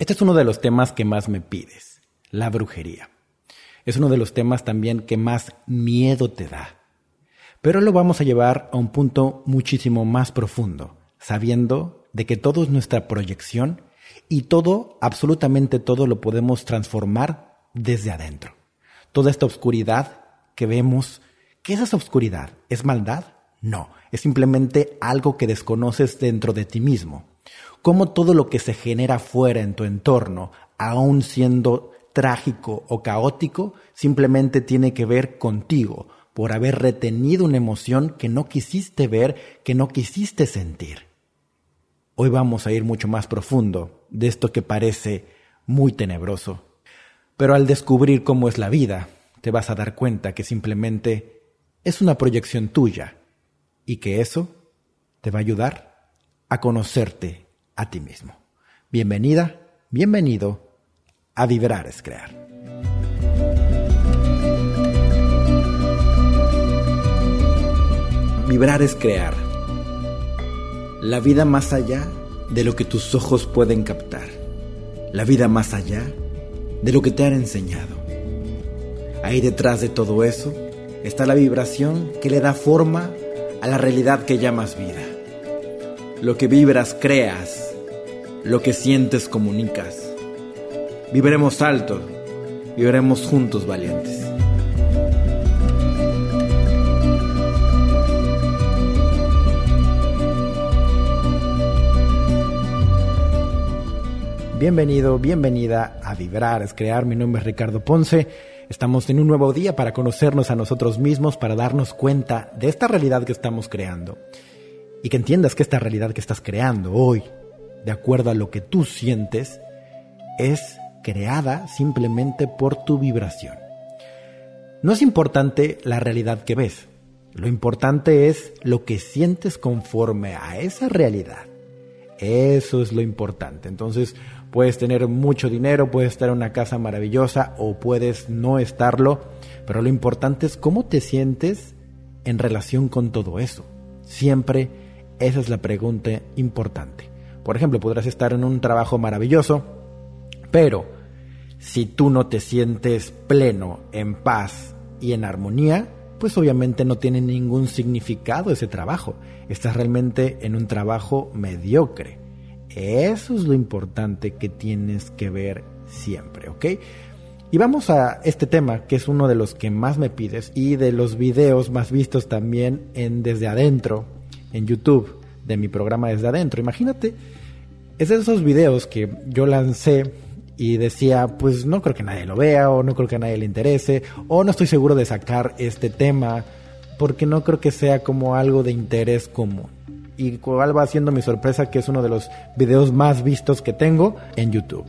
Este es uno de los temas que más me pides, la brujería. Es uno de los temas también que más miedo te da. Pero lo vamos a llevar a un punto muchísimo más profundo, sabiendo de que todo es nuestra proyección y todo, absolutamente todo, lo podemos transformar desde adentro. Toda esta oscuridad que vemos, ¿qué es esa oscuridad? ¿Es maldad? No, es simplemente algo que desconoces dentro de ti mismo. Cómo todo lo que se genera fuera en tu entorno, aun siendo trágico o caótico, simplemente tiene que ver contigo, por haber retenido una emoción que no quisiste ver, que no quisiste sentir. Hoy vamos a ir mucho más profundo de esto que parece muy tenebroso. Pero al descubrir cómo es la vida, te vas a dar cuenta que simplemente es una proyección tuya y que eso te va a ayudar a conocerte a ti mismo. Bienvenida, bienvenido a Vibrar es Crear. Vibrar es crear. La vida más allá de lo que tus ojos pueden captar. La vida más allá de lo que te han enseñado. Ahí detrás de todo eso está la vibración que le da forma a la realidad que llamas vida. Lo que vibras creas, lo que sientes comunicas. Viviremos alto, viviremos juntos valientes. Bienvenido, bienvenida a Vibrar, es crear. Mi nombre es Ricardo Ponce. Estamos en un nuevo día para conocernos a nosotros mismos, para darnos cuenta de esta realidad que estamos creando. Y que entiendas que esta realidad que estás creando hoy, de acuerdo a lo que tú sientes, es creada simplemente por tu vibración. No es importante la realidad que ves. Lo importante es lo que sientes conforme a esa realidad. Eso es lo importante. Entonces, Puedes tener mucho dinero, puedes estar en una casa maravillosa o puedes no estarlo, pero lo importante es cómo te sientes en relación con todo eso. Siempre esa es la pregunta importante. Por ejemplo, podrás estar en un trabajo maravilloso, pero si tú no te sientes pleno, en paz y en armonía, pues obviamente no tiene ningún significado ese trabajo. Estás realmente en un trabajo mediocre. Eso es lo importante que tienes que ver siempre, ¿ok? Y vamos a este tema, que es uno de los que más me pides y de los videos más vistos también en Desde Adentro, en YouTube, de mi programa Desde Adentro. Imagínate, es de esos videos que yo lancé y decía, pues no creo que nadie lo vea o no creo que a nadie le interese o no estoy seguro de sacar este tema porque no creo que sea como algo de interés común y cuál va siendo mi sorpresa que es uno de los videos más vistos que tengo en YouTube.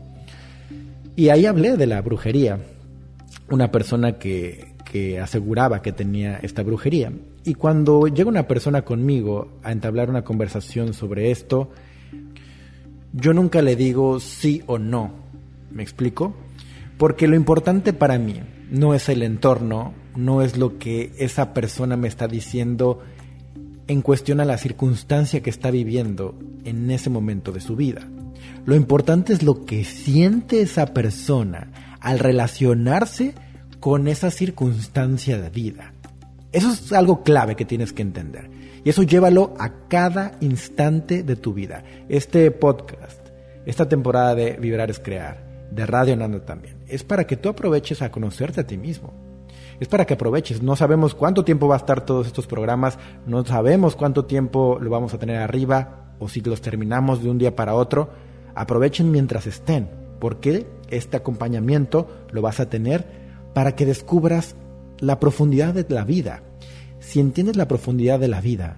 Y ahí hablé de la brujería, una persona que, que aseguraba que tenía esta brujería. Y cuando llega una persona conmigo a entablar una conversación sobre esto, yo nunca le digo sí o no. ¿Me explico? Porque lo importante para mí no es el entorno, no es lo que esa persona me está diciendo en cuestión a la circunstancia que está viviendo en ese momento de su vida. Lo importante es lo que siente esa persona al relacionarse con esa circunstancia de vida. Eso es algo clave que tienes que entender. Y eso llévalo a cada instante de tu vida. Este podcast, esta temporada de Vibrar es Crear, de Radio Nando también, es para que tú aproveches a conocerte a ti mismo es para que aproveches. No sabemos cuánto tiempo va a estar todos estos programas, no sabemos cuánto tiempo lo vamos a tener arriba o si los terminamos de un día para otro. Aprovechen mientras estén, porque este acompañamiento lo vas a tener para que descubras la profundidad de la vida. Si entiendes la profundidad de la vida,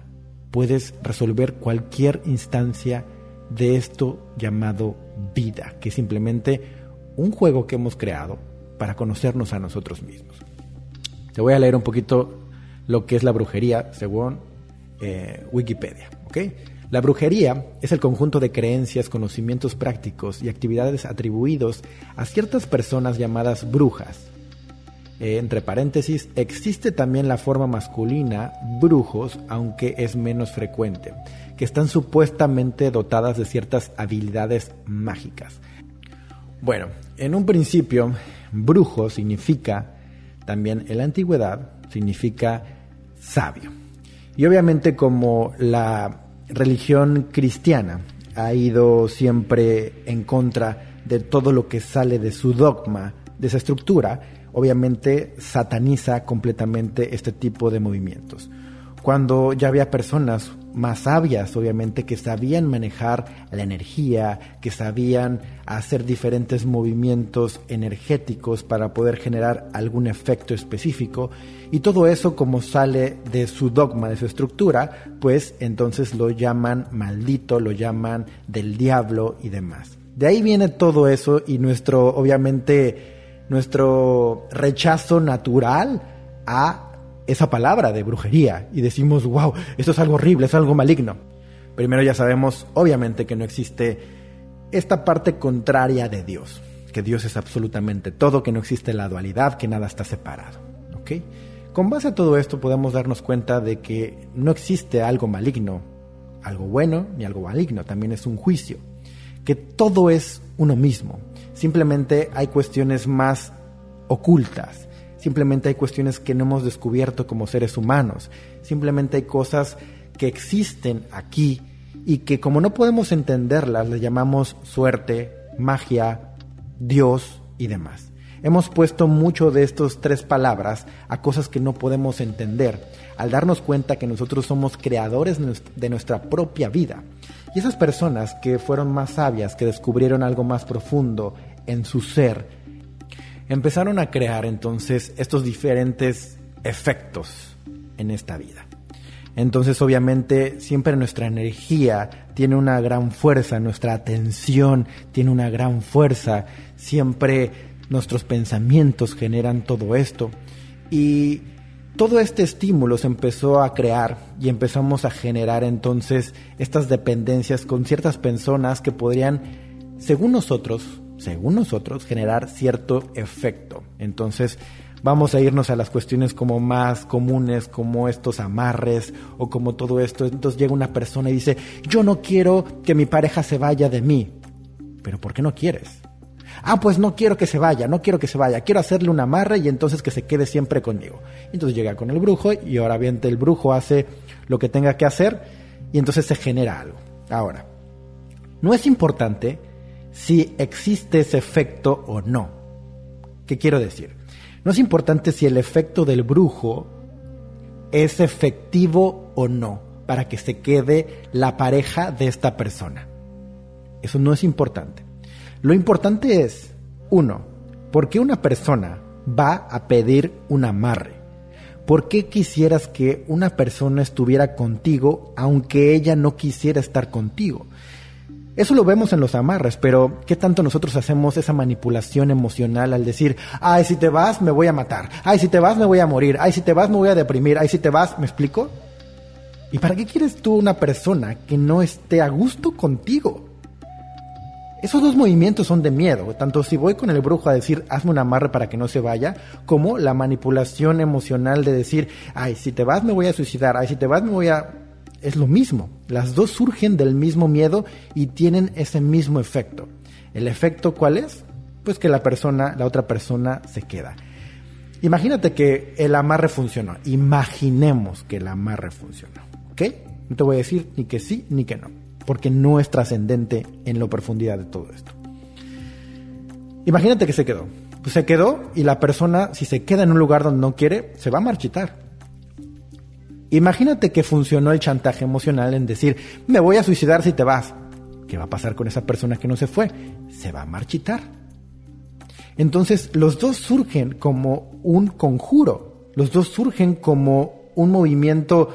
puedes resolver cualquier instancia de esto llamado vida, que es simplemente un juego que hemos creado para conocernos a nosotros mismos. Te voy a leer un poquito lo que es la brujería según eh, Wikipedia. La brujería es el conjunto de creencias, conocimientos prácticos y actividades atribuidos a ciertas personas llamadas brujas. Eh, entre paréntesis, existe también la forma masculina, brujos, aunque es menos frecuente, que están supuestamente dotadas de ciertas habilidades mágicas. Bueno, en un principio, brujo significa, también en la antigüedad, significa sabio. Y obviamente como la religión cristiana ha ido siempre en contra de todo lo que sale de su dogma, de esa estructura, obviamente sataniza completamente este tipo de movimientos. Cuando ya había personas más sabias, obviamente, que sabían manejar la energía, que sabían hacer diferentes movimientos energéticos para poder generar algún efecto específico, y todo eso como sale de su dogma, de su estructura, pues entonces lo llaman maldito, lo llaman del diablo y demás. De ahí viene todo eso y nuestro, obviamente, nuestro rechazo natural a esa palabra de brujería y decimos, wow, esto es algo horrible, es algo maligno. Primero ya sabemos, obviamente, que no existe esta parte contraria de Dios, que Dios es absolutamente todo, que no existe la dualidad, que nada está separado. Con base a todo esto podemos darnos cuenta de que no existe algo maligno, algo bueno ni algo maligno, también es un juicio, que todo es uno mismo, Simplemente hay cuestiones más ocultas. Simplemente hay cuestiones que no hemos descubierto como seres humanos. Simplemente hay cosas que existen aquí y que como no podemos entenderlas, le llamamos suerte, magia, Dios y demás. Hemos puesto mucho de estas tres palabras a cosas que no podemos entender, al darnos cuenta que nosotros somos creadores de nuestra propia vida. Y esas personas que fueron más sabias, que descubrieron algo más profundo en su ser, empezaron a crear entonces estos diferentes efectos en esta vida. Entonces obviamente siempre nuestra energía tiene una gran fuerza, nuestra atención tiene una gran fuerza, siempre nuestros pensamientos generan todo esto. Y todo este estímulo se empezó a crear y empezamos a generar entonces estas dependencias con ciertas personas que podrían, según nosotros, según nosotros, generar cierto efecto. Entonces, vamos a irnos a las cuestiones como más comunes, como estos amarres o como todo esto. Entonces llega una persona y dice, yo no quiero que mi pareja se vaya de mí. Pero ¿por qué no quieres? Ah, pues no quiero que se vaya, no quiero que se vaya, quiero hacerle un amarre y entonces que se quede siempre conmigo. Entonces llega con el brujo y ahora bien el brujo hace lo que tenga que hacer y entonces se genera algo. Ahora, no es importante si existe ese efecto o no. ¿Qué quiero decir? No es importante si el efecto del brujo es efectivo o no para que se quede la pareja de esta persona. Eso no es importante. Lo importante es, uno, ¿por qué una persona va a pedir un amarre? ¿Por qué quisieras que una persona estuviera contigo aunque ella no quisiera estar contigo? Eso lo vemos en los amarres, pero ¿qué tanto nosotros hacemos esa manipulación emocional al decir, ay, si te vas me voy a matar, ay, si te vas me voy a morir, ay, si te vas me voy a deprimir, ay, si te vas, ¿me explico? ¿Y para qué quieres tú una persona que no esté a gusto contigo? Esos dos movimientos son de miedo, tanto si voy con el brujo a decir hazme un amarre para que no se vaya, como la manipulación emocional de decir, ay, si te vas me voy a suicidar, ay, si te vas me voy a... Es lo mismo, las dos surgen del mismo miedo y tienen ese mismo efecto. ¿El efecto cuál es? Pues que la persona, la otra persona se queda. Imagínate que el amarre funcionó, imaginemos que el amarre funcionó, ¿ok? No te voy a decir ni que sí ni que no porque no es trascendente en la profundidad de todo esto. Imagínate que se quedó. Pues se quedó y la persona, si se queda en un lugar donde no quiere, se va a marchitar. Imagínate que funcionó el chantaje emocional en decir, me voy a suicidar si te vas. ¿Qué va a pasar con esa persona que no se fue? Se va a marchitar. Entonces, los dos surgen como un conjuro, los dos surgen como un movimiento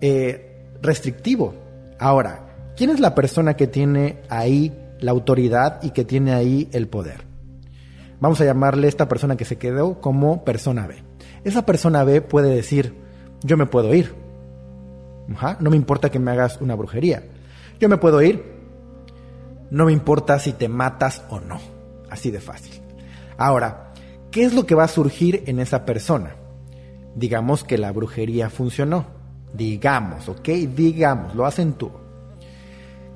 eh, restrictivo. Ahora, ¿Quién es la persona que tiene ahí la autoridad y que tiene ahí el poder? Vamos a llamarle esta persona que se quedó como persona B. Esa persona B puede decir, yo me puedo ir. no me importa que me hagas una brujería. Yo me puedo ir. No me importa si te matas o no. Así de fácil. Ahora, ¿qué es lo que va a surgir en esa persona? Digamos que la brujería funcionó. Digamos, ¿ok? Digamos, lo hacen tú.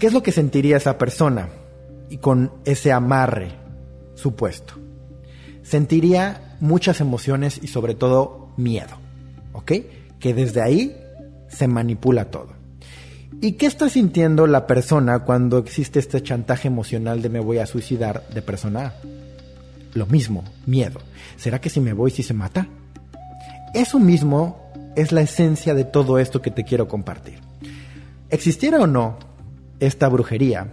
¿Qué es lo que sentiría esa persona y con ese amarre? supuesto. Sentiría muchas emociones y sobre todo miedo, ¿ok? Que desde ahí se manipula todo. ¿Y qué está sintiendo la persona cuando existe este chantaje emocional de me voy a suicidar de persona A? Lo mismo, miedo. ¿Será que si me voy si se mata? Eso mismo es la esencia de todo esto que te quiero compartir. Existiera o no esta brujería,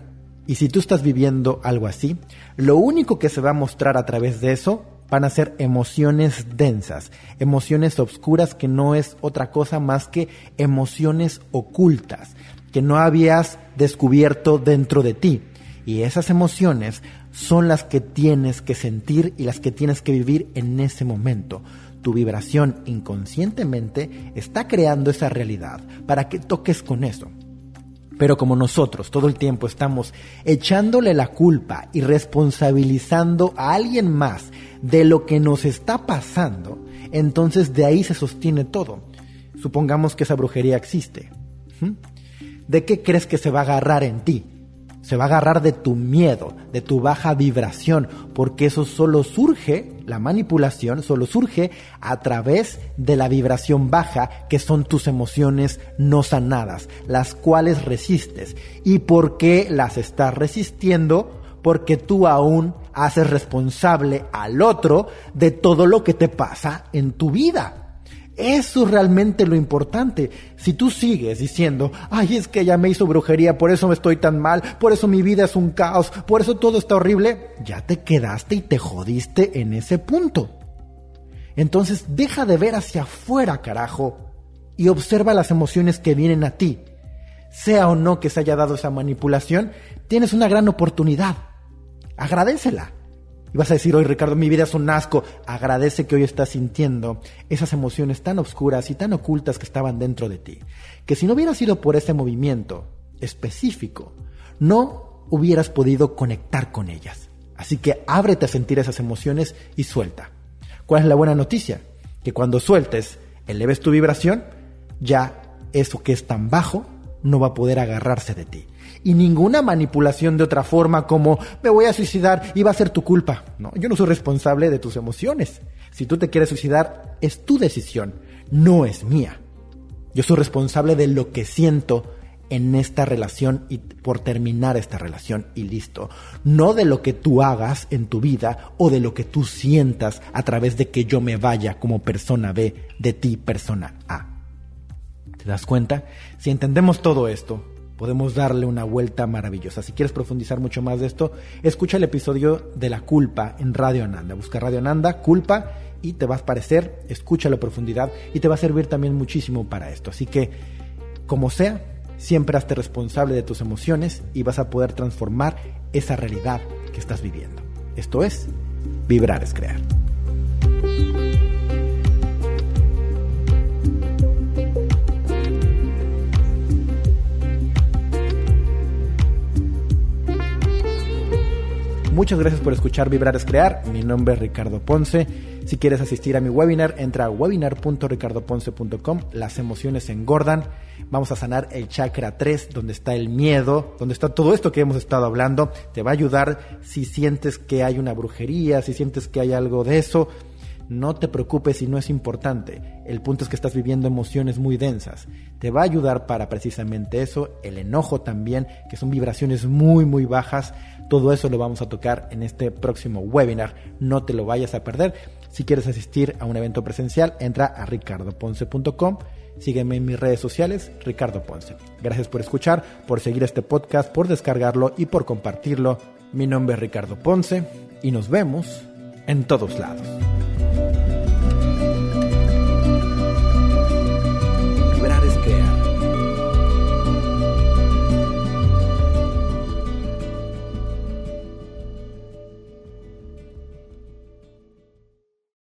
y si tú estás viviendo algo así, lo único que se va a mostrar a través de eso van a ser emociones densas, emociones obscuras que no es otra cosa más que emociones ocultas, que no habías descubierto dentro de ti. Y esas emociones son las que tienes que sentir y las que tienes que vivir en ese momento. Tu vibración inconscientemente está creando esa realidad para que toques con eso. Pero como nosotros todo el tiempo estamos echándole la culpa y responsabilizando a alguien más de lo que nos está pasando, entonces de ahí se sostiene todo. Supongamos que esa brujería existe. ¿De qué crees que se va a agarrar en ti? Se va a agarrar de tu miedo, de tu baja vibración, porque eso solo surge, la manipulación solo surge a través de la vibración baja, que son tus emociones no sanadas, las cuales resistes. ¿Y por qué las estás resistiendo? Porque tú aún haces responsable al otro de todo lo que te pasa en tu vida. Eso es realmente lo importante. Si tú sigues diciendo, ay, es que ella me hizo brujería, por eso me estoy tan mal, por eso mi vida es un caos, por eso todo está horrible, ya te quedaste y te jodiste en ese punto. Entonces deja de ver hacia afuera, carajo, y observa las emociones que vienen a ti. Sea o no que se haya dado esa manipulación, tienes una gran oportunidad. Agradecela. Y vas a decir, hoy Ricardo, mi vida es un asco. Agradece que hoy estás sintiendo esas emociones tan oscuras y tan ocultas que estaban dentro de ti. Que si no hubiera sido por ese movimiento específico, no hubieras podido conectar con ellas. Así que ábrete a sentir esas emociones y suelta. ¿Cuál es la buena noticia? Que cuando sueltes, eleves tu vibración, ya eso que es tan bajo no va a poder agarrarse de ti y ninguna manipulación de otra forma como me voy a suicidar y va a ser tu culpa. No, yo no soy responsable de tus emociones. Si tú te quieres suicidar, es tu decisión, no es mía. Yo soy responsable de lo que siento en esta relación y por terminar esta relación y listo. No de lo que tú hagas en tu vida o de lo que tú sientas a través de que yo me vaya como persona B de ti, persona A. ¿Te das cuenta? Si entendemos todo esto, podemos darle una vuelta maravillosa. Si quieres profundizar mucho más de esto, escucha el episodio de la culpa en Radio Ananda. Busca Radio Ananda, culpa, y te va a parecer, escucha la profundidad y te va a servir también muchísimo para esto. Así que, como sea, siempre hazte responsable de tus emociones y vas a poder transformar esa realidad que estás viviendo. Esto es, vibrar es crear. Muchas gracias por escuchar Vibrar es Crear. Mi nombre es Ricardo Ponce. Si quieres asistir a mi webinar, entra a webinar.ricardoponce.com. Las emociones engordan. Vamos a sanar el chakra 3, donde está el miedo, donde está todo esto que hemos estado hablando. Te va a ayudar si sientes que hay una brujería, si sientes que hay algo de eso. No te preocupes si no es importante. El punto es que estás viviendo emociones muy densas. Te va a ayudar para precisamente eso. El enojo también, que son vibraciones muy, muy bajas. Todo eso lo vamos a tocar en este próximo webinar. No te lo vayas a perder. Si quieres asistir a un evento presencial, entra a ricardoponce.com. Sígueme en mis redes sociales, Ricardo Ponce. Gracias por escuchar, por seguir este podcast, por descargarlo y por compartirlo. Mi nombre es Ricardo Ponce y nos vemos en todos lados.